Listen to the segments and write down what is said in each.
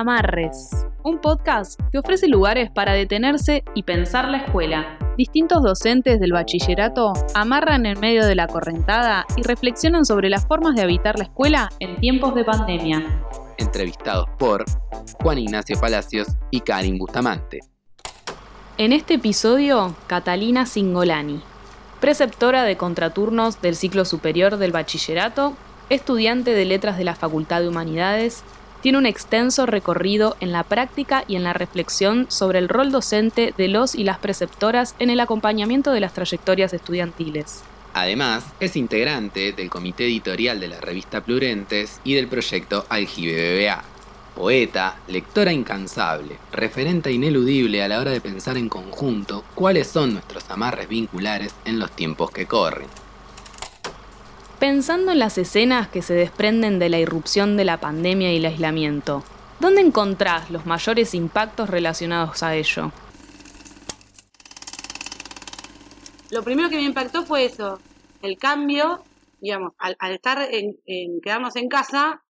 Amarres, un podcast que ofrece lugares para detenerse y pensar la escuela. Distintos docentes del bachillerato amarran en medio de la correntada y reflexionan sobre las formas de habitar la escuela en tiempos de pandemia. Entrevistados por Juan Ignacio Palacios y Karin Bustamante. En este episodio, Catalina Singolani, preceptora de contraturnos del ciclo superior del bachillerato, estudiante de letras de la Facultad de Humanidades tiene un extenso recorrido en la práctica y en la reflexión sobre el rol docente de los y las preceptoras en el acompañamiento de las trayectorias estudiantiles. Además, es integrante del comité editorial de la revista Plurentes y del proyecto Aljibe BBA. Poeta, lectora incansable, referente ineludible a la hora de pensar en conjunto cuáles son nuestros amarres vinculares en los tiempos que corren. Pensando en las escenas que se desprenden de la irrupción de la pandemia y el aislamiento, ¿dónde encontrás los mayores impactos relacionados a ello? Lo primero que me impactó fue eso, el cambio, digamos, al, estar en, quedarnos en casa,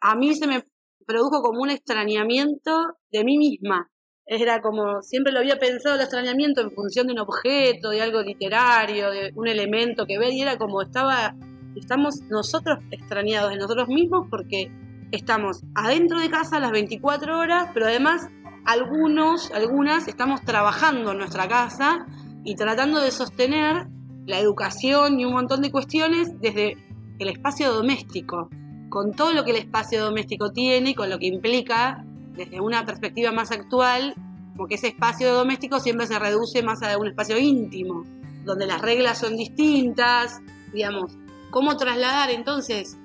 a mí se me produjo como un extrañamiento de mí misma. Era como, siempre lo había pensado el extrañamiento en función de un objeto, de algo literario, de un elemento que ver, y era como estaba estamos nosotros extrañados de nosotros mismos porque estamos adentro de casa las 24 horas, pero además algunos, algunas estamos trabajando en nuestra casa y tratando de sostener la educación y un montón de cuestiones desde el espacio doméstico, con todo lo que el espacio doméstico tiene y con lo que implica desde una perspectiva más actual, porque ese espacio doméstico siempre se reduce más a un espacio íntimo, donde las reglas son distintas, digamos, ¿Cómo trasladar entonces,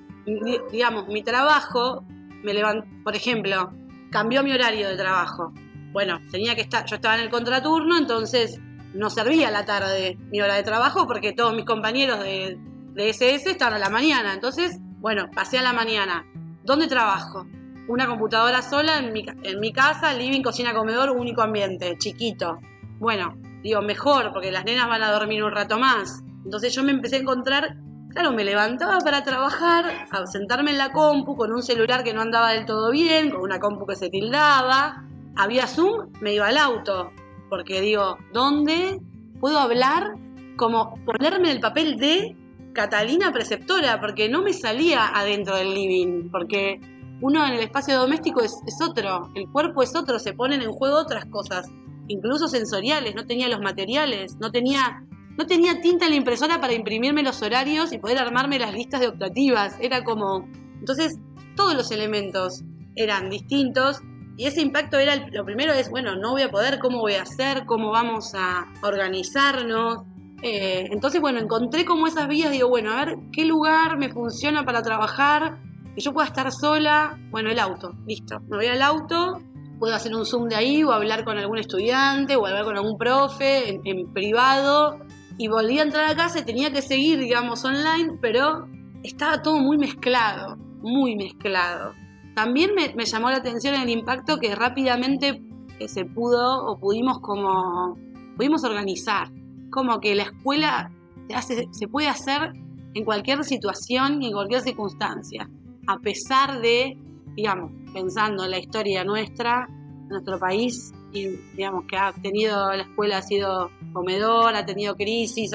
digamos, mi trabajo? Me levanto, por ejemplo, cambió mi horario de trabajo. Bueno, tenía que estar, yo estaba en el contraturno, entonces no servía la tarde mi hora de trabajo porque todos mis compañeros de, de SS estaban a la mañana. Entonces, bueno, pasé a la mañana. ¿Dónde trabajo? Una computadora sola en mi, en mi casa, living, cocina, comedor, único ambiente, chiquito. Bueno, digo, mejor porque las nenas van a dormir un rato más. Entonces yo me empecé a encontrar Claro, me levantaba para trabajar, a sentarme en la compu con un celular que no andaba del todo bien, con una compu que se tildaba. Había Zoom, me iba al auto, porque digo, ¿dónde puedo hablar? Como ponerme en el papel de Catalina preceptora, porque no me salía adentro del living, porque uno en el espacio doméstico es, es otro, el cuerpo es otro, se ponen en juego otras cosas, incluso sensoriales, no tenía los materiales, no tenía no tenía tinta en la impresora para imprimirme los horarios y poder armarme las listas de optativas. Era como. Entonces, todos los elementos eran distintos. Y ese impacto era, lo primero es, bueno, no voy a poder, ¿cómo voy a hacer? ¿Cómo vamos a organizarnos? Eh, entonces, bueno, encontré como esas vías, digo, bueno, a ver, ¿qué lugar me funciona para trabajar? Que yo pueda estar sola. Bueno, el auto, listo. Me voy al auto, puedo hacer un Zoom de ahí o hablar con algún estudiante o hablar con algún profe en privado y volví a entrar a casa y tenía que seguir, digamos, online, pero estaba todo muy mezclado, muy mezclado. También me, llamó la atención el impacto que rápidamente eh, se pudo o pudimos como, pudimos organizar, como que la escuela se, hace, se puede hacer en cualquier situación y en cualquier circunstancia, a pesar de, digamos, pensando en la historia nuestra, nuestro país, digamos que ha tenido, la escuela ha sido comedor, ha tenido crisis,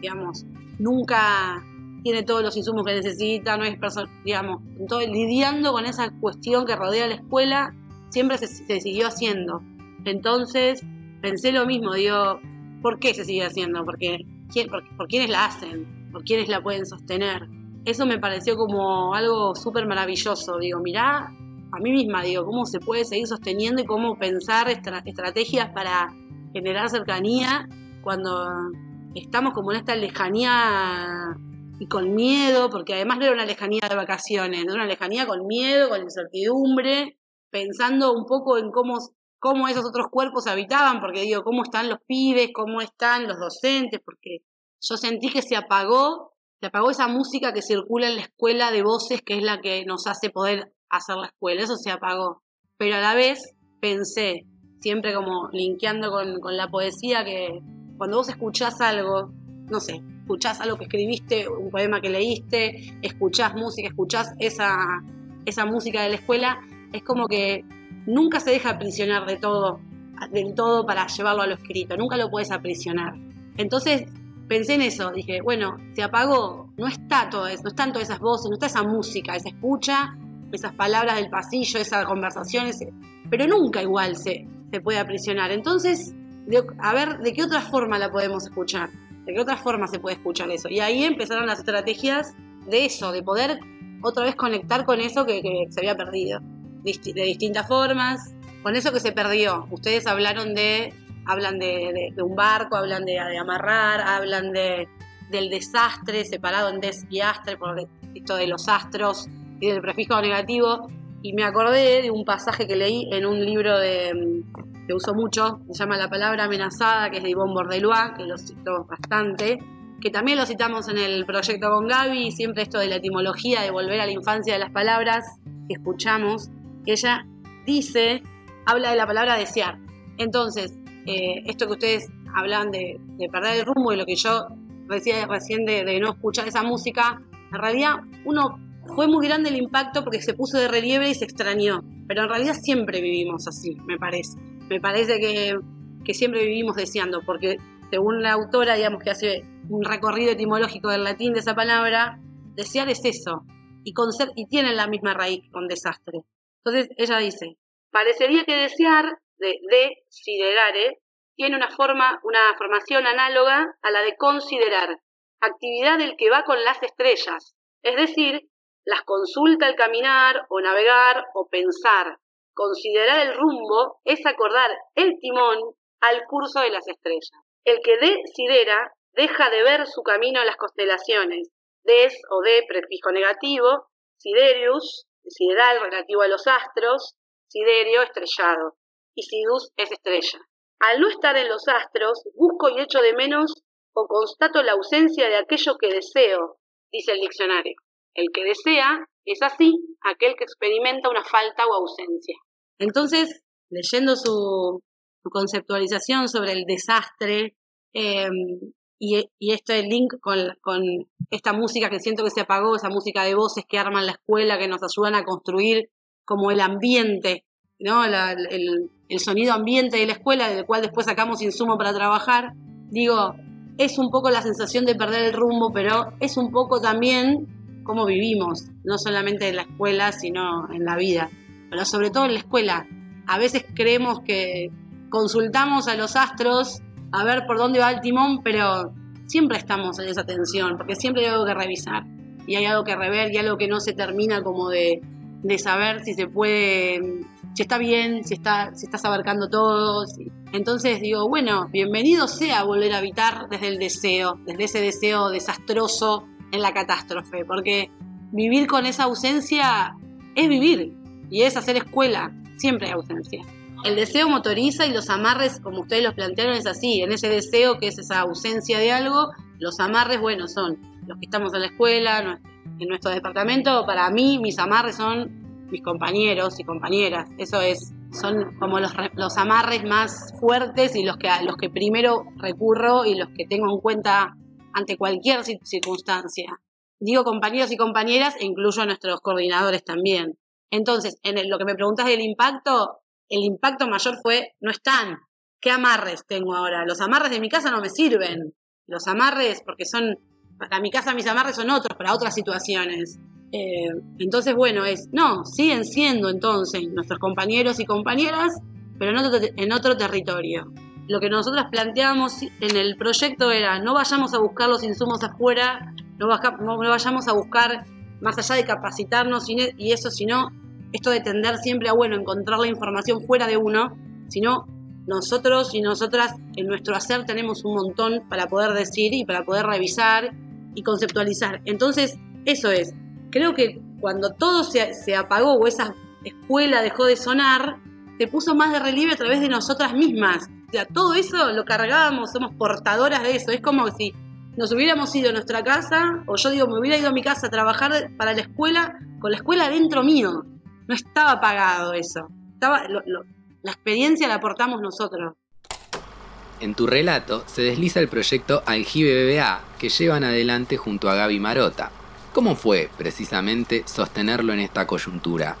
digamos, nunca tiene todos los insumos que necesita, no es digamos, todo, lidiando con esa cuestión que rodea la escuela, siempre se, siguió haciendo. Entonces, pensé lo mismo, digo, ¿por qué se sigue haciendo? Porque, por, por quiénes la hacen, por quiénes la pueden sostener. Eso me pareció como algo súper maravilloso. Digo, mirá, a mí misma, digo, cómo se puede seguir sosteniendo y cómo pensar estrategias para generar cercanía cuando estamos como en esta lejanía y con miedo, porque además no era una lejanía de vacaciones, era una lejanía con miedo, con incertidumbre, pensando un poco en cómo, cómo esos otros cuerpos habitaban, porque digo, cómo están los pibes, cómo están los docentes, porque yo sentí que se apagó, se apagó esa música que circula en la escuela de voces, que es la que nos hace poder hacer la escuela, eso se apagó. Pero a la vez pensé, siempre como linkeando con, la poesía, que cuando vos escuchás algo, no sé, escuchás algo que escribiste, un poema que leíste, escuchás música, escuchás esa, esa música de la escuela, es como que nunca se deja aprisionar de todo, del todo para llevarlo a lo escrito, nunca lo puedes aprisionar. Entonces pensé en eso, dije, bueno, se apagó, no está todo eso, no están todas esas voces, no está esa música, esa escucha, esas palabras del pasillo, esa conversación, pero nunca igual se, se puede aprisionar. Entonces, a ver, ¿de qué otra forma la podemos escuchar? ¿De qué otra forma se puede escuchar eso? Y ahí empezaron las estrategias de eso, de poder otra vez conectar con eso que, se había perdido, de distintas formas, con eso que se perdió. Ustedes hablaron de, hablan de, un barco, hablan de, amarrar, hablan de, del desastre separado en des por esto de los astros y del prefijo negativo. Y me acordé de un pasaje que leí en un libro de, que uso mucho, se llama La palabra amenazada, que es de Yvonne Bordelois, que lo cito bastante, que también lo citamos en el proyecto con Gaby, siempre esto de la etimología, de volver a la infancia de las palabras que escuchamos, que ella dice, habla de la palabra desear. Entonces, eh, esto que ustedes hablan de, perder el rumbo y lo que yo decía recién de, de no escuchar esa música, en realidad uno fue muy grande el impacto porque se puso de relieve y se extrañó, pero en realidad siempre vivimos así, me parece. Me parece que, que siempre vivimos deseando, porque según la autora, digamos que hace un recorrido etimológico del latín de esa palabra, desear es eso, y, con ser, y tienen la misma raíz con desastre. Entonces ella dice, parecería que desear, de, de tiene una forma, una formación análoga a la de considerar, actividad del que va con las estrellas, es decir, las consulta al caminar o navegar o pensar. Considerar el rumbo es acordar el timón al curso de las estrellas. El que desidera deja de ver su camino a las constelaciones. Des o de prefijo negativo, siderius, sideral relativo a los astros, siderio estrellado, y sidus es estrella. Al no estar en los astros, busco y echo de menos o constato la ausencia de aquello que deseo, dice el diccionario. El que desea es así aquel que experimenta una falta o ausencia. Entonces, leyendo su, conceptualización sobre el desastre em, y, este link con, esta música que siento que se apagó, esa música de voces que arman la escuela, que nos ayudan a construir como el ambiente, ¿no? el sonido ambiente de la escuela, del cual después sacamos insumo para trabajar, digo, es un poco la sensación de perder el rumbo, pero es un poco también cómo vivimos, no solamente en la escuela, sino en la vida, pero sobre todo en la escuela. A veces creemos que consultamos a los astros a ver por dónde va el timón, pero siempre estamos en esa tensión, porque siempre hay algo que revisar y hay algo que rever y algo que no se termina como de, saber si se puede, si está bien, si, está, si estás abarcando todo. Entonces digo, bueno, bienvenido sea volver a habitar desde el deseo, desde ese deseo desastroso en la catástrofe, porque vivir con esa ausencia es vivir y es hacer escuela, siempre hay ausencia. El deseo motoriza y los amarres, como ustedes los plantearon, es así, en ese deseo que es esa ausencia de algo, los amarres, bueno, son los que estamos en la escuela, en nuestro departamento, para mí mis amarres son mis compañeros y compañeras, eso es, son como los, los amarres más fuertes y los que, los que primero recurro y los que tengo en cuenta ante cualquier circunstancia. Digo compañeros y compañeras e incluyo a nuestros coordinadores también. Entonces, en lo que me preguntas del impacto, el impacto mayor fue, no están. ¿Qué amarres tengo ahora? Los amarres de mi casa no me sirven. Los amarres, porque son, para mi casa mis amarres son otros, para otras situaciones. Eh, entonces, bueno, es, no, siguen siendo entonces nuestros compañeros y compañeras, pero en otro, en otro territorio lo que nosotros planteábamos en el proyecto era no vayamos a buscar los insumos afuera, no, vayamos a buscar más allá de capacitarnos y eso, sino esto de tender siempre a, bueno, encontrar la información fuera de uno, sino nosotros y nosotras en nuestro hacer tenemos un montón para poder decir y para poder revisar y conceptualizar. Entonces, eso es. Creo que cuando todo se, se apagó o esa escuela dejó de sonar, se puso más de relieve a través de nosotras mismas todo eso lo cargábamos, somos portadoras de eso. Es como si nos hubiéramos ido a nuestra casa, o yo digo, me hubiera ido a mi casa a trabajar para la escuela, con la escuela dentro mío. No estaba pagado eso. Estaba, la experiencia la aportamos nosotros. En tu relato se desliza el proyecto Aljibe BBA que llevan adelante junto a Gaby Marota. ¿Cómo fue, precisamente, sostenerlo en esta coyuntura?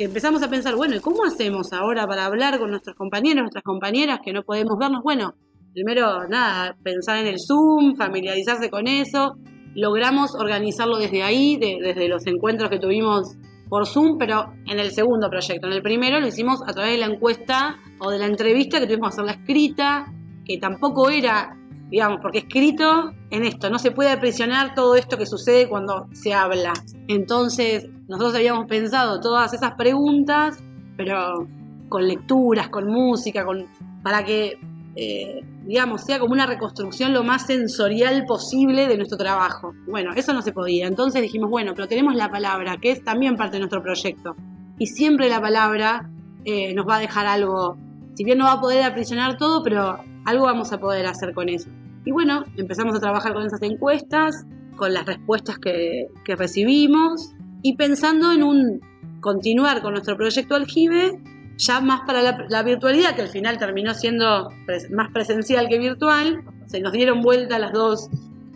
Que empezamos a pensar, bueno, ¿y cómo hacemos ahora para hablar con nuestros compañeros, nuestras compañeras que no podemos vernos? Bueno, primero, nada, pensar en el Zoom, familiarizarse con eso. Logramos organizarlo desde ahí, desde los encuentros que tuvimos por Zoom, pero en el segundo proyecto. En el primero lo hicimos a través de la encuesta o de la entrevista que tuvimos que hacerla escrita, que tampoco era, digamos, porque escrito en esto, no se puede aprisionar todo esto que sucede cuando se habla. Entonces, nosotros habíamos pensado todas esas preguntas, pero con lecturas, con música, con, para que, eh, digamos, sea como una reconstrucción lo más sensorial posible de nuestro trabajo. Bueno, eso no se podía. Entonces dijimos, bueno, pero tenemos la palabra, que es también parte de nuestro proyecto. Y siempre la palabra eh, nos va a dejar algo, si bien no va a poder aprisionar todo, pero algo vamos a poder hacer con eso. Y bueno, empezamos a trabajar con esas encuestas, con las respuestas que, que recibimos y pensando en un continuar con nuestro proyecto Aljibe, ya más para la, virtualidad, que al final terminó siendo más presencial que virtual, se nos dieron vuelta las dos,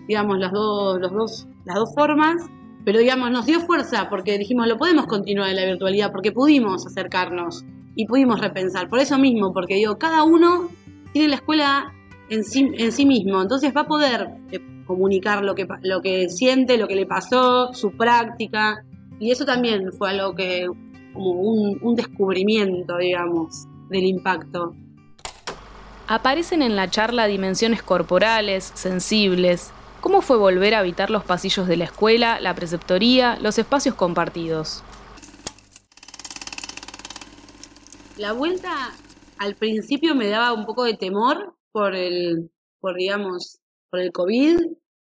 digamos, las dos, los dos, las dos formas, pero digamos, nos dio fuerza porque dijimos, lo podemos continuar en la virtualidad, porque pudimos acercarnos y pudimos repensar. Por eso mismo, porque digo, cada uno tiene la escuela en sí, en sí mismo, entonces va a poder eh, comunicar lo que, lo que siente, lo que le pasó, su práctica, y eso también fue algo que, como un, descubrimiento, digamos, del impacto. Aparecen en la charla dimensiones corporales, sensibles. ¿Cómo fue volver a habitar los pasillos de la escuela, la preceptoría, los espacios compartidos? La vuelta al principio me daba un poco de temor por el, por digamos, por el COVID.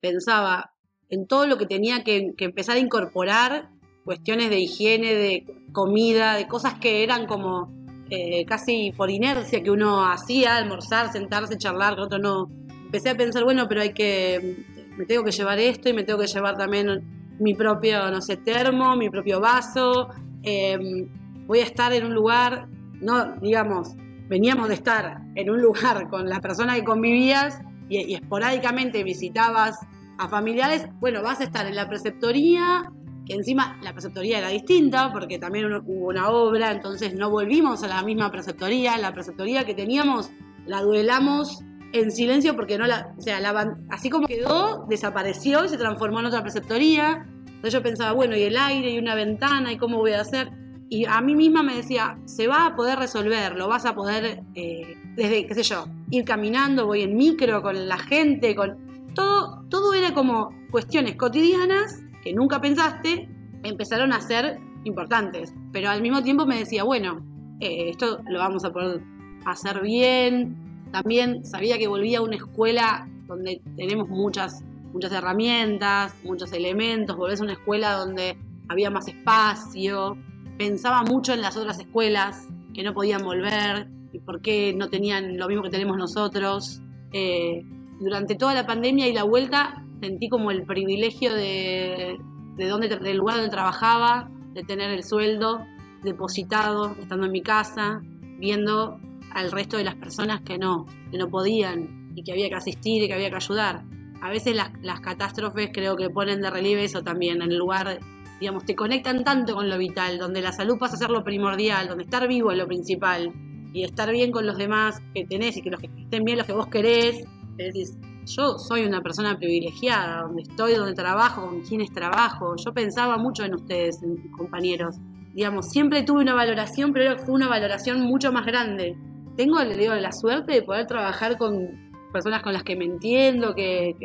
Pensaba en todo lo que tenía que empezar a incorporar cuestiones de higiene, de comida, de cosas que eran como eh, casi por inercia que uno hacía, almorzar, sentarse, charlar, que otro no. Empecé a pensar, bueno, pero hay que, me tengo que llevar esto y me tengo que llevar también mi propio, no sé, termo, mi propio vaso. Em, voy a estar en un lugar, no, digamos, veníamos de estar en un lugar con las personas que convivías y esporádicamente visitabas a familiares, bueno, vas a estar en la preceptoría que encima la preceptoría era distinta porque también hubo una obra, entonces no volvimos a la misma preceptoría, la preceptoría que teníamos la duelamos en silencio porque no la, o sea, así como quedó, desapareció y se transformó en otra preceptoría. Entonces yo pensaba, bueno, y el aire y una ventana y cómo voy a hacer. Y a mí misma me decía, se va a poder resolver, lo vas a poder, eh, desde, qué sé yo, ir caminando, voy en micro con la gente, con... Todo, todo era como cuestiones cotidianas que nunca pensaste, empezaron a ser importantes. Pero al mismo tiempo me decía, bueno, eh, esto lo vamos a poder hacer bien. También sabía que volvía a una escuela donde tenemos muchas, muchas herramientas, muchos elementos. Volvés a una escuela donde había más espacio. Pensaba mucho en las otras escuelas que no podían volver y por qué no tenían lo mismo que tenemos nosotros. Eh, durante toda la pandemia y la vuelta sentí como el privilegio de, de donde, del lugar donde trabajaba, de tener el sueldo depositado, estando en mi casa, viendo al resto de las personas que no, que no podían y que había que asistir y que había que ayudar. A veces las, las catástrofes creo que ponen de relieve eso también, en el lugar, digamos, te conectan tanto con lo vital, donde la salud pasa a ser lo primordial, donde estar vivo es lo principal y estar bien con los demás que tenés y que los que estén bien los que vos querés, decís, yo soy una persona privilegiada, donde estoy, donde trabajo, con quienes trabajo. Yo pensaba mucho en ustedes, en mis compañeros. Digamos, siempre tuve una valoración, pero fue una valoración mucho más grande. Tengo, digo, la suerte de poder trabajar con personas con las que me entiendo, que,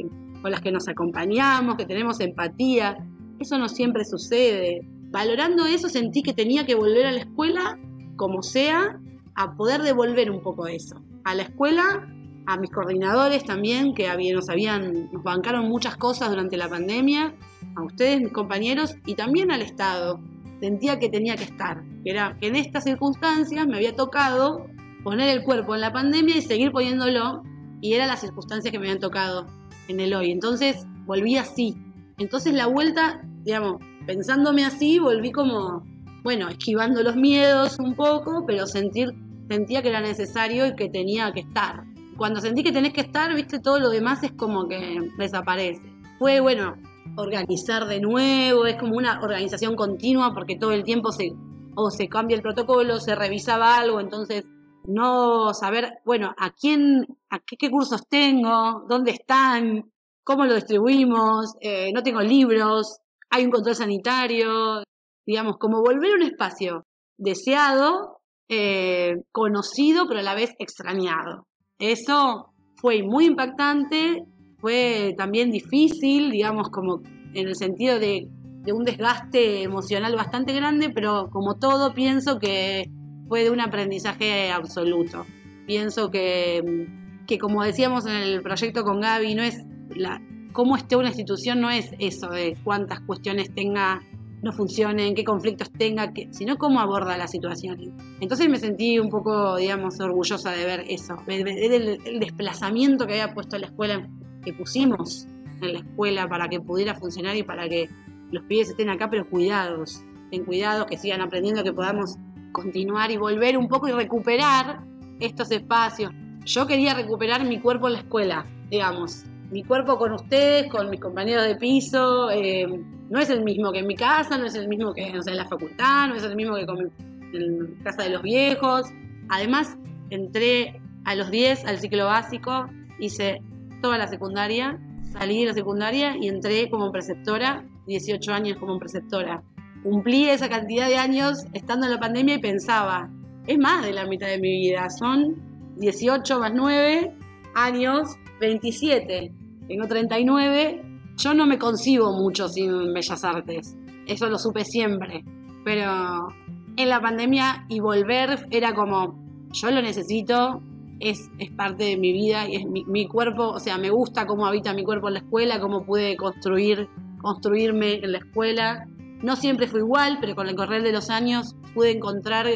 con las que nos acompañamos, que tenemos empatía. Eso no siempre sucede. Valorando eso sentí que tenía que volver a la escuela, como sea, a poder devolver un poco eso. A la escuela a mis coordinadores también, que nos habían, nos bancaron muchas cosas durante la pandemia, a ustedes, mis compañeros, y también al Estado. Sentía que tenía que estar, que era que en estas circunstancias me había tocado poner el cuerpo en la pandemia y seguir poniéndolo, y eran las circunstancias que me habían tocado en el hoy. Entonces volví así. Entonces la vuelta, digamos, pensándome así, volví como, bueno, esquivando los miedos un poco, pero sentir, sentía que era necesario y que tenía que estar cuando sentí que tenés que estar, viste, todo lo demás es como que desaparece. Fue, bueno, organizar de nuevo, es como una organización continua porque todo el tiempo se, o se cambia el protocolo, se revisaba algo, entonces no saber, bueno, a quién, a qué, cursos tengo, dónde están, cómo lo distribuimos, eh, no tengo libros, hay un control sanitario, digamos, como volver a un espacio deseado, eh, conocido, pero a la vez extrañado. Eso fue muy impactante, fue también difícil, digamos, como en el sentido de, un desgaste emocional bastante grande, pero como todo pienso que fue de un aprendizaje absoluto. Pienso que, que como decíamos en el proyecto con Gaby, no es la, cómo esté una institución no es eso de cuántas cuestiones tenga, no funcionen, qué conflictos tenga, sino cómo aborda la situación. Entonces me sentí un poco, digamos, orgullosa de ver eso, ver el, desplazamiento que había puesto la escuela, que pusimos en la escuela para que pudiera funcionar y para que los pibes estén acá, pero cuidados, estén cuidados, que sigan aprendiendo, que podamos continuar y volver un poco y recuperar estos espacios. Yo quería recuperar mi cuerpo en la escuela, digamos. Mi cuerpo con ustedes, con mis compañeros de piso, eh, no es el mismo que en mi casa, no es el mismo que en la facultad, no es el mismo que en casa de los viejos. Además, entré a los 10 al ciclo básico, hice toda la secundaria, salí de la secundaria y entré como preceptora, 18 años como preceptora cumplí esa cantidad de años estando en la pandemia y pensaba, es más de la mitad de mi vida, son 18 más 9 años, 27, tengo 39, yo no me concibo mucho sin Bellas Artes, eso lo supe siempre, pero en la pandemia y volver era como, yo lo necesito, es, es parte de mi vida y es mi, mi, cuerpo, o sea, me gusta cómo habita mi cuerpo en la escuela, cómo pude construir, construirme en la escuela. No siempre fue igual, pero con el correr de los años pude encontrar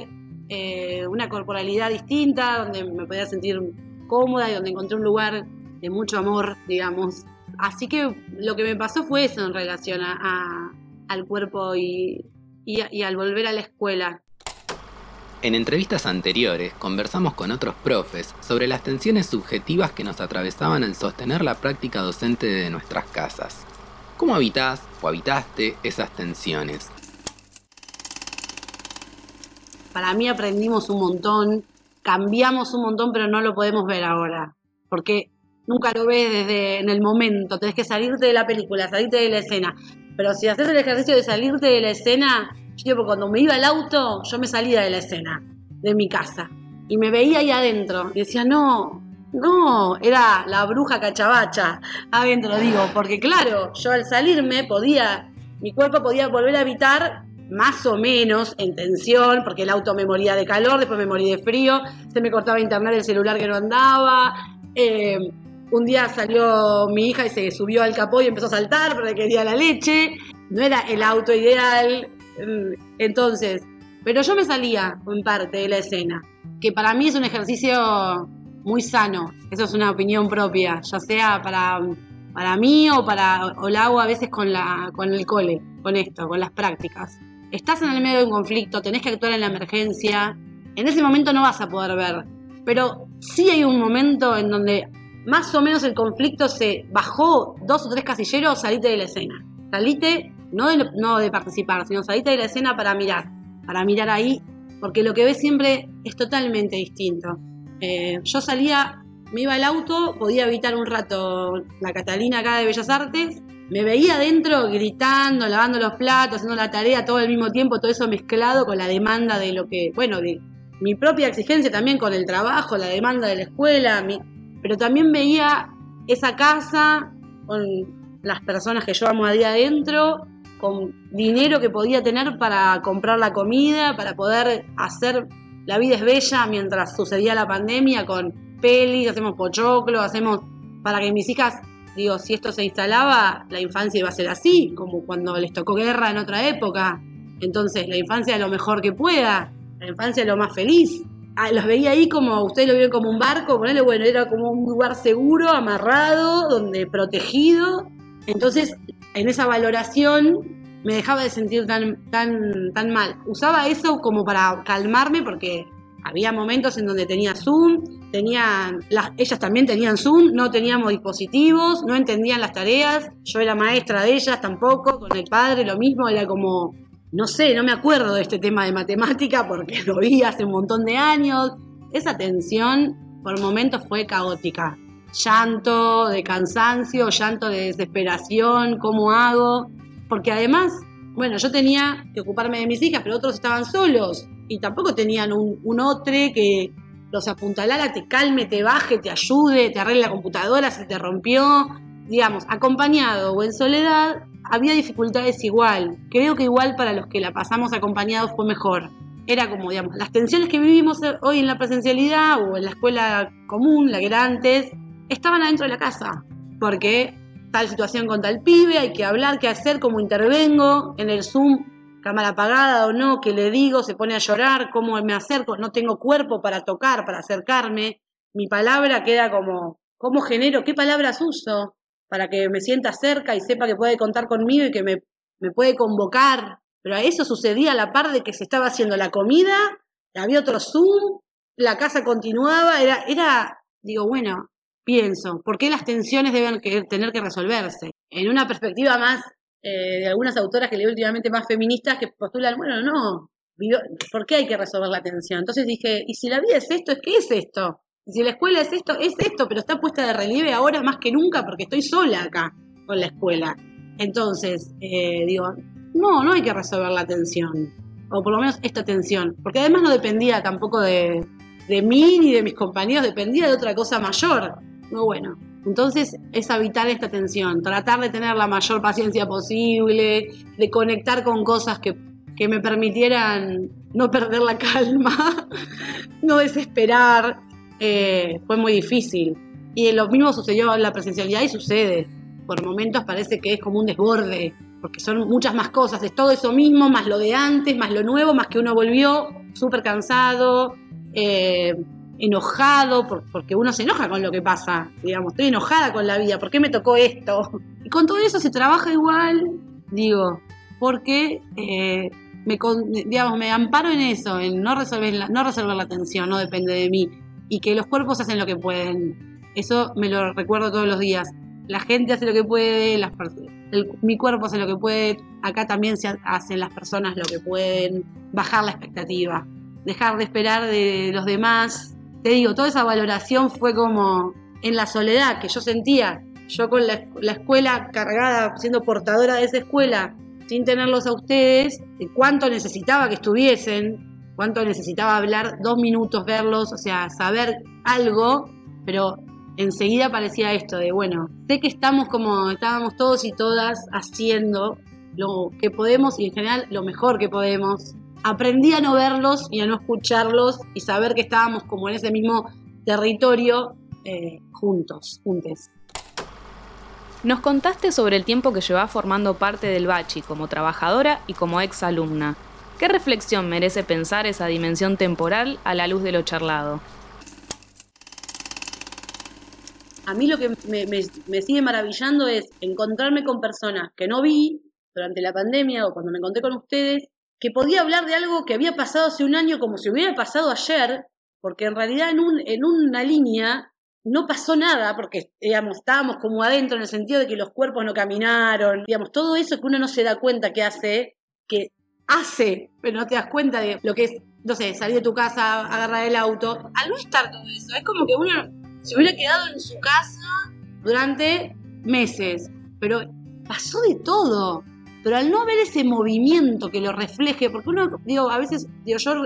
eh, una corporalidad distinta, donde me podía sentir cómoda y donde encontré un lugar de mucho amor, digamos. Así que lo que me pasó fue eso en relación a, al cuerpo y, y al volver a la escuela. En entrevistas anteriores conversamos con otros profes sobre las tensiones subjetivas que nos atravesaban al sostener la práctica docente de nuestras casas. ¿Cómo habitás o habitaste esas tensiones? Para mí aprendimos un montón, cambiamos un montón, pero no lo podemos ver ahora, porque nunca lo ves desde en el momento, tenés que salirte de la película, salirte de la escena. Pero si haces el ejercicio de salirte de la escena, yo cuando me iba al auto, yo me salía de la escena, de mi casa, y me veía ahí adentro, y decía, no, no, era la bruja cachabacha adentro, digo, porque claro, yo al salirme podía, mi cuerpo podía volver a habitar más o menos en tensión, porque el auto me moría de calor, después me morí de frío, se me cortaba internet el celular que no andaba. Eh, un día salió mi hija y se subió al capó y empezó a saltar porque quería la leche. No era el auto ideal. Mm, entonces, pero yo me salía en parte de la escena, que para mí es un ejercicio muy sano. Eso es una opinión propia, ya sea para, para mí o para o la hago a veces con la con el cole, con esto, con las prácticas. Estás en el medio de un conflicto, tenés que actuar en la emergencia. En ese momento no vas a poder ver, pero sí hay un momento en donde más o menos el conflicto se bajó dos o tres casilleros, salite de la escena. Salite no de, no de participar, sino salite de la escena para mirar, para mirar ahí, porque lo que ves siempre es totalmente distinto. Eh, yo salía, me iba al auto, podía evitar un rato la Catalina acá de Bellas Artes, me veía adentro gritando, lavando los platos, haciendo la tarea todo al mismo tiempo, todo eso mezclado con la demanda de lo que, bueno, de mi propia exigencia también con el trabajo, la demanda de la escuela, pero también veía esa casa con las personas que yo amo a día adentro, con dinero que podía tener para comprar la comida, para poder hacer la vida es bella mientras sucedía la pandemia con pelis, hacemos pochoclo, hacemos para que mis hijas, digo, si esto se instalaba, la infancia iba a ser así, como cuando les tocó guerra en otra época. Entonces, la infancia lo mejor que pueda, la infancia lo más feliz. Ah, los veía ahí como, ustedes lo vieron como un barco, bueno, era como un lugar seguro, amarrado, donde protegido. Entonces, en esa valoración me dejaba de sentir tan, tan, tan mal. Usaba eso como para calmarme porque había momentos en donde tenía Zoom, tenían, las, ellas también tenían Zoom, no teníamos dispositivos, no entendían las tareas, yo era maestra de ellas tampoco, con el padre lo mismo, era como no sé, no me acuerdo de este tema de matemática porque lo vi hace un montón de años. Esa tensión por momentos fue caótica. Llanto de cansancio, llanto de desesperación, ¿cómo hago? Porque además, bueno, yo tenía que ocuparme de mis hijas, pero otros estaban solos y tampoco tenían un, un que los apuntalara, te calme, te baje, te ayude, te arregle la computadora si te rompió. Digamos, acompañado o en soledad, había dificultades igual. Creo que igual para los que la pasamos acompañados fue mejor. Era como, digamos, las tensiones que vivimos hoy en la presencialidad o en la escuela común, la que era antes, estaban adentro de la casa. Porque tal situación con tal pibe, hay que hablar, qué hacer, cómo intervengo, en el Zoom, cámara apagada o no, qué le digo, se pone a llorar, cómo me acerco, no tengo cuerpo para tocar, para acercarme, mi palabra queda como, ¿cómo genero? ¿Qué palabras uso? Para que me sienta cerca y sepa que puede contar conmigo y que me, puede convocar. Pero eso sucedía a la par de que se estaba haciendo la comida, había otro Zoom, la casa continuaba, era, era digo, bueno, pienso, ¿por qué las tensiones deben tener que resolverse? En una perspectiva más eh, de algunas autoras que leo últimamente más feministas que postulan, bueno, no, ¿por qué hay que resolver la tensión? Entonces dije, ¿y si la vida es esto, es qué es esto? Si la escuela es esto, es esto, pero está puesta de relieve ahora más que nunca porque estoy sola acá con la escuela. Entonces, eh, digo, no, no hay que resolver la tensión. O por lo menos esta tensión. Porque además no dependía tampoco de, de mí ni de mis compañeros, dependía de otra cosa mayor. No, bueno, entonces es habitar esta tensión, tratar de tener la mayor paciencia posible, de conectar con cosas que, que me permitieran no perder la calma, no desesperar, eh, fue muy difícil. Y lo mismo sucedió en la presencialidad y sucede. Por momentos parece que es como un desborde, porque son muchas más cosas, es todo eso mismo, más lo de antes, más lo nuevo, más que uno volvió súper cansado, eh, enojado, porque uno se enoja con lo que pasa, digamos, estoy enojada con la vida, ¿por qué me tocó esto? Y con todo eso se trabaja igual, digo, porque eh, me, digamos, me amparo en eso, en no resolver, la, no resolver la tensión, no depende de mí y que los cuerpos hacen lo que pueden. Eso me lo recuerdo todos los días. La gente hace lo que puede, las mi cuerpo hace lo que puede, acá también se hacen las personas lo que pueden, bajar la expectativa, dejar de esperar de los demás. Te digo, toda esa valoración fue como en la soledad que yo sentía, yo con la, la escuela cargada, siendo portadora de esa escuela, sin tenerlos a ustedes, de cuánto necesitaba que estuviesen, cuánto necesitaba hablar, dos minutos verlos, o sea, saber algo, pero enseguida aparecía esto de, bueno, sé que estamos como estábamos todos y todas haciendo lo que podemos y en general lo mejor que podemos. Aprendí a no verlos y a no escucharlos y saber que estábamos como en ese mismo territorio eh, juntos, juntos. Nos contaste sobre el tiempo que llevas formando parte del Bachi como trabajadora y como ex alumna. ¿Qué reflexión merece pensar esa dimensión temporal a la luz de lo charlado? A mí lo que me, sigue maravillando es encontrarme con personas que no vi durante la pandemia o cuando me encontré con ustedes, que podía hablar de algo que había pasado hace un año como si hubiera pasado ayer, porque en realidad en, un, en una línea no pasó nada, porque estábamos como adentro en el sentido de que los cuerpos no caminaron, digamos, todo eso que uno no se da cuenta que hace, que hace, pero no te das cuenta de lo que es, no sé, salir de tu casa, agarrar el auto. Al no estar todo eso, es como que uno se hubiera quedado en su casa durante meses, pero pasó de todo. Pero al no ver ese movimiento que lo refleje, porque uno, digo, a veces, digo, yo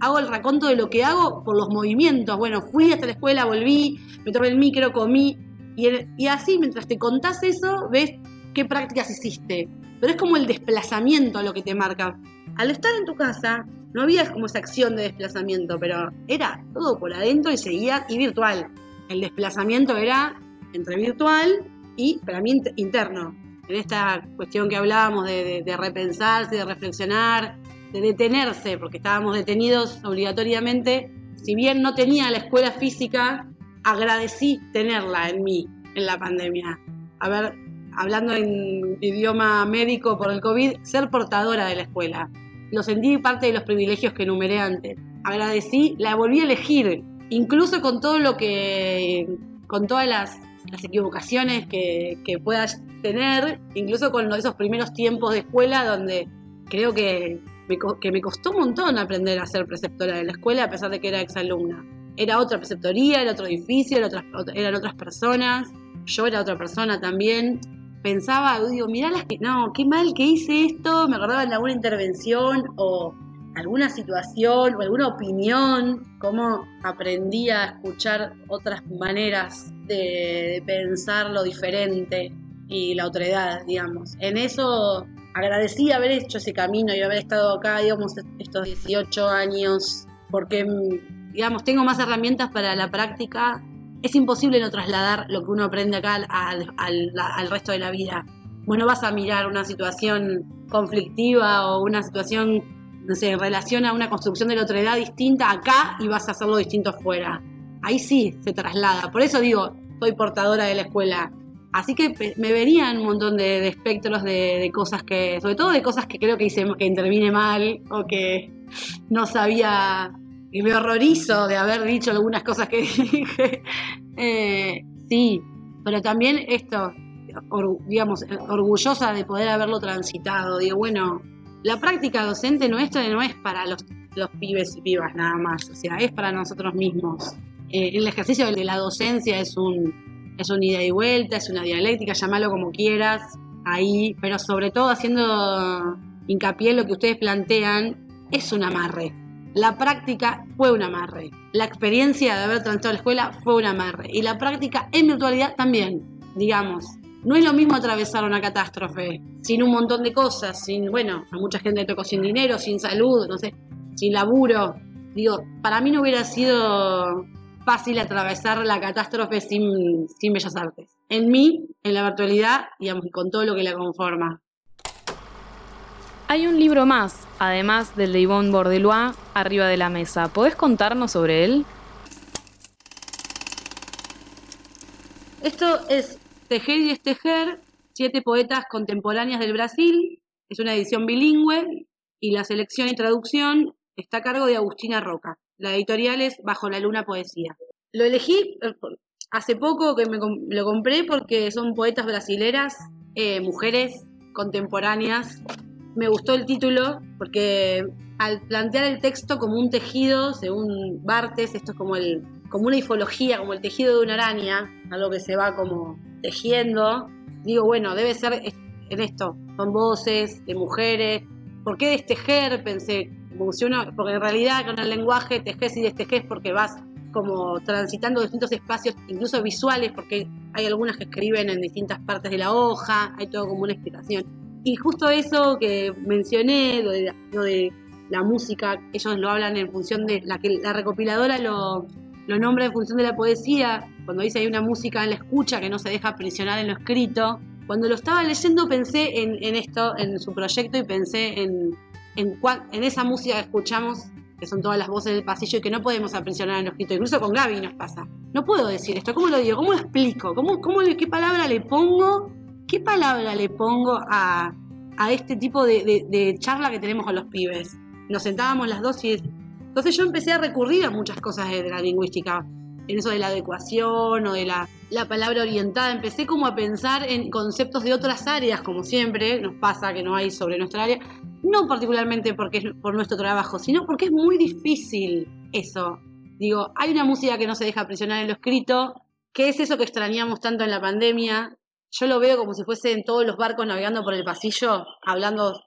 hago el raconto de lo que hago por los movimientos. Bueno, fui hasta la escuela, volví, me tomé el micro, comí. Y, y así, mientras te contás eso, ves qué prácticas hiciste, pero es como el desplazamiento lo que te marca. Al estar en tu casa, no había como esa acción de desplazamiento, pero era todo por adentro y seguía y virtual. El desplazamiento era entre virtual y para mí interno. En esta cuestión que hablábamos de, de repensarse, de reflexionar, de detenerse, porque estábamos detenidos obligatoriamente. Si bien no tenía la escuela física, agradecí tenerla en mí en la pandemia. Haber hablando en idioma médico por el COVID, ser portadora de la escuela. Lo sentí parte de los privilegios que enumeré antes. Agradecí, la volví a elegir, incluso con todo lo que, con todas las, equivocaciones que, que, puedas tener, incluso con esos primeros tiempos de escuela donde creo que me, que me costó un montón aprender a ser preceptora de la escuela a pesar de que era exalumna. Era otra preceptoría, era otro edificio, eran otras personas, yo era otra persona también. Pensaba, digo, mirá las que, no, qué mal que hice esto, me acordaba de alguna intervención o alguna situación o alguna opinión, cómo aprendí a escuchar otras maneras de, pensar lo diferente y la otredad, digamos. En eso agradecí haber hecho ese camino y haber estado acá, digamos, estos 18 años, porque, digamos, tengo más herramientas para la práctica. Es imposible no trasladar lo que uno aprende acá al, al resto de la vida. Bueno, vas a mirar una situación conflictiva o una situación no sé, en relación a una construcción de la otra edad distinta acá y vas a hacerlo distinto afuera. Ahí sí se traslada. Por eso digo, soy portadora de la escuela. Así que me venían un montón de, espectros de, cosas que, sobre todo de cosas que creo que hice, que intervine mal o que no sabía, y me horrorizo de haber dicho algunas cosas que dije. Eh, sí, pero también esto, digamos, orgullosa de poder haberlo transitado. Digo, bueno, la práctica docente nuestra no es para los, los pibes y pibas nada más, o sea, es para nosotros mismos. Eh, el ejercicio de la docencia es un, es un ida y vuelta, es una dialéctica, llámalo como quieras, ahí, pero sobre todo haciendo hincapié en lo que ustedes plantean, es un amarre. La práctica fue un amarre. La experiencia de haber transitado la escuela fue un amarre. Y la práctica en virtualidad también, digamos. No es lo mismo atravesar una catástrofe sin un montón de cosas, sin, bueno, a mucha gente le tocó sin dinero, sin salud, no sé, sin laburo. Digo, para mí no hubiera sido fácil atravesar la catástrofe sin, sin bellas artes. En mí, en la virtualidad, digamos, con todo lo que la conforma. Hay un libro más, además del de Yvonne Bordelois, arriba de la mesa. ¿Podés contarnos sobre él? Esto es Tejer y Estejer, siete poetas contemporáneas del Brasil. Es una edición bilingüe y la selección y traducción está a cargo de Agustina Roca. La editorial es Bajo la Luna Poesía. Lo elegí eh, hace poco que me lo compré porque son poetas brasileras, eh, mujeres contemporáneas. Me gustó el título porque al plantear el texto como un tejido, según Bartes, esto es como el como una ifología, como el tejido de una araña, algo que se va como tejiendo, digo, bueno, debe ser en esto, son voces de mujeres. ¿Por qué destejer? Pensé, porque en realidad con el lenguaje tejes y destejes porque vas como transitando distintos espacios, incluso visuales, porque hay algunas que escriben en distintas partes de la hoja, hay todo como una explicación. Y justo eso que mencioné, lo de, la música, ellos lo hablan en función de la que la recopiladora lo, lo nombra en función de la poesía, cuando dice hay una música en la escucha que no se deja aprisionar en lo escrito. Cuando lo estaba leyendo pensé en, esto, en su proyecto y pensé en, en, en, esa música que escuchamos, que son todas las voces del pasillo y que no podemos aprisionar en lo escrito. Incluso con Gaby nos pasa. No puedo decir esto, ¿cómo lo digo? ¿Cómo lo explico? ¿Cómo, cómo, ¿Qué palabra le pongo? ¿Qué palabra le pongo a, a este tipo de, charla que tenemos con los pibes? Nos sentábamos las dos y entonces yo empecé a recurrir a muchas cosas de la lingüística, en eso de la adecuación o de la, palabra orientada. Empecé como a pensar en conceptos de otras áreas, como siempre nos pasa que no hay sobre nuestra área, no particularmente porque es por nuestro trabajo, sino porque es muy difícil eso. Digo, hay una música que no se deja presionar en lo escrito, que es eso que extrañamos tanto en la pandemia. Yo lo veo como si fuesen todos los barcos navegando por el pasillo, hablando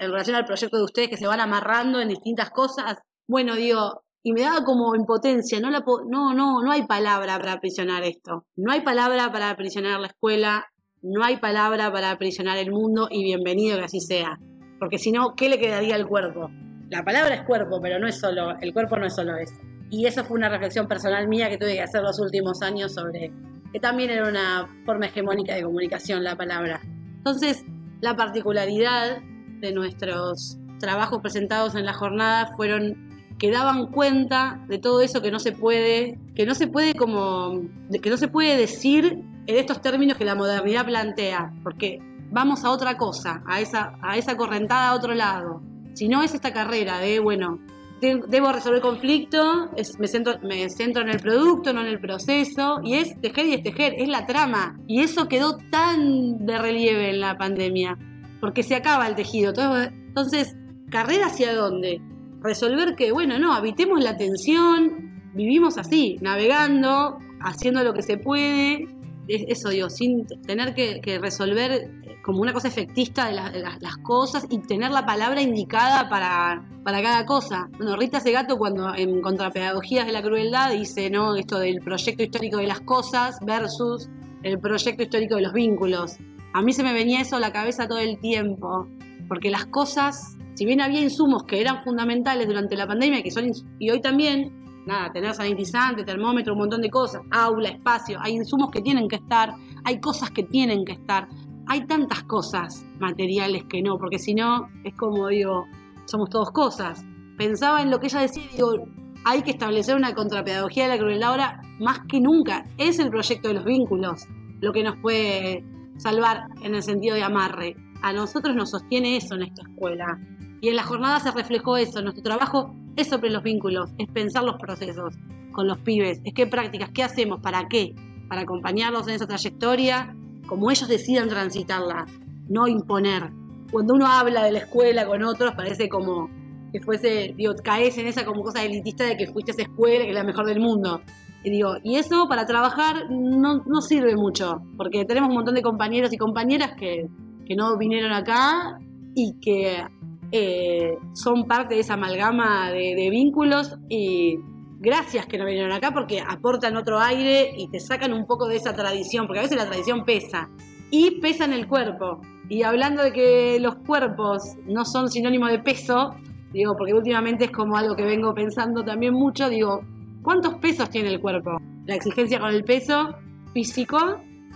en relación al proyecto de ustedes que se van amarrando en distintas cosas bueno, digo, y me daba como impotencia, no, la no, no, no hay palabra para aprisionar esto, no hay palabra para aprisionar la escuela, no hay palabra para aprisionar el mundo y bienvenido que así sea, porque si no, ¿qué le quedaría al cuerpo? La palabra es cuerpo, pero no es solo, el cuerpo no es solo eso. Y eso fue una reflexión personal mía que tuve que hacer los últimos años sobre que también era una forma hegemónica de comunicación la palabra. Entonces, la particularidad de nuestros trabajos presentados en la jornada fueron que daban cuenta de todo eso que no se puede, que no se puede como, que no se puede decir en estos términos que la modernidad plantea, porque vamos a otra cosa, a esa, a esa correntada a otro lado. Si no es esta carrera de, bueno, debo resolver conflicto, me, centro, me centro en el producto, no en el proceso, y es tejer y es tejer, es la trama. Y eso quedó tan de relieve en la pandemia, porque se acaba el tejido. Entonces, ¿carrera hacia dónde? Resolver que, bueno, no, habitemos la tensión, vivimos así, navegando, haciendo lo que se puede, eso digo, sin tener que, resolver como una cosa efectista de, las cosas y tener la palabra indicada para, para cada cosa. Bueno, Rita Segato cuando en Contrapedagogías de la Crueldad dice, ¿no? Esto del proyecto histórico de las cosas versus el proyecto histórico de los vínculos. A mí se me venía eso a la cabeza todo el tiempo, porque las cosas, si bien había insumos que eran fundamentales durante la pandemia, que son y hoy también, nada, tener sanitizante, termómetro, un montón de cosas, aula, espacio, hay insumos que tienen que estar, hay cosas que tienen que estar, hay tantas cosas materiales que no, porque si no, es como digo, somos todos cosas. Pensaba en lo que ella decía digo, hay que establecer una contrapedagogía de la crueldad ahora más que nunca. Es el proyecto de los vínculos lo que nos puede salvar en el sentido de amarre. A nosotros nos sostiene eso en esta escuela. Y en la jornada se reflejó eso. Nuestro trabajo es sobre los vínculos, es pensar los procesos con los pibes, es qué prácticas, qué hacemos, para qué, para acompañarlos en esa trayectoria, como ellos decidan transitarla, no imponer. Cuando uno habla de la escuela con otros, parece como que fuese, digo, caes en esa como cosa elitista de que fuiste a esa escuela, que es la mejor del mundo. Y digo, y eso para trabajar no, no sirve mucho, porque tenemos un montón de compañeros y compañeras que, que no vinieron acá y que eh, son parte de esa amalgama de, vínculos y gracias que no vinieron acá porque aportan otro aire y te sacan un poco de esa tradición, porque a veces la tradición pesa y pesa en el cuerpo. Y hablando de que los cuerpos no son sinónimo de peso, digo, porque últimamente es como algo que vengo pensando también mucho, digo, ¿cuántos pesos tiene el cuerpo? La exigencia con el peso físico,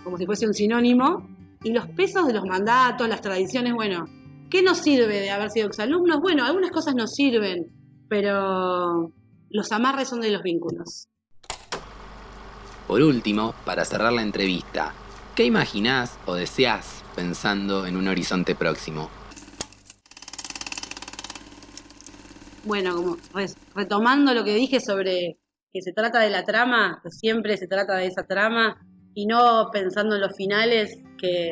como si fuese un sinónimo, y los pesos de los mandatos, las tradiciones, bueno, ¿Qué nos sirve de haber sido exalumnos? Bueno, algunas cosas nos sirven, pero los amarres son de los vínculos. Por último, para cerrar la entrevista, ¿qué imaginás o deseás pensando en un horizonte próximo? Bueno, como retomando lo que dije sobre que se trata de la trama, que siempre se trata de esa trama, y no pensando en los finales, que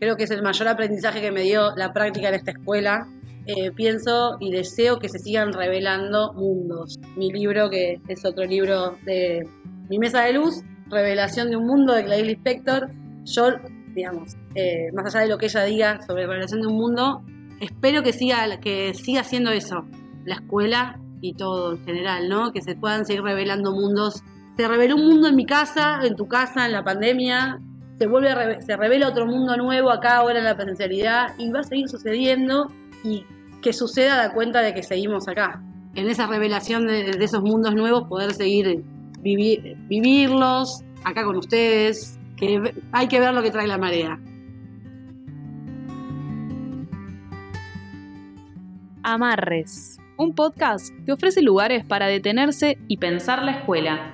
Creo que es el mayor aprendizaje que me dio la práctica en esta escuela. Eh, pienso y deseo que se sigan revelando mundos. Mi libro, que es otro libro de Mi Mesa de Luz, Revelación de un Mundo de Clarice Lispector. Yo, digamos, eh, más allá de lo que ella diga sobre Revelación de un Mundo, espero que siga, que siga siendo eso, la escuela y todo en general, ¿no? Que se puedan seguir revelando mundos. Se reveló un mundo en mi casa, en tu casa, en la pandemia, se vuelve a se revela otro mundo nuevo acá ahora en la presencialidad y va a seguir sucediendo y que suceda da cuenta de que seguimos acá. En esa revelación de, esos mundos nuevos poder seguir vivir, vivirlos acá con ustedes, que hay que ver lo que trae la marea. Amarres, un podcast que ofrece lugares para detenerse y pensar la escuela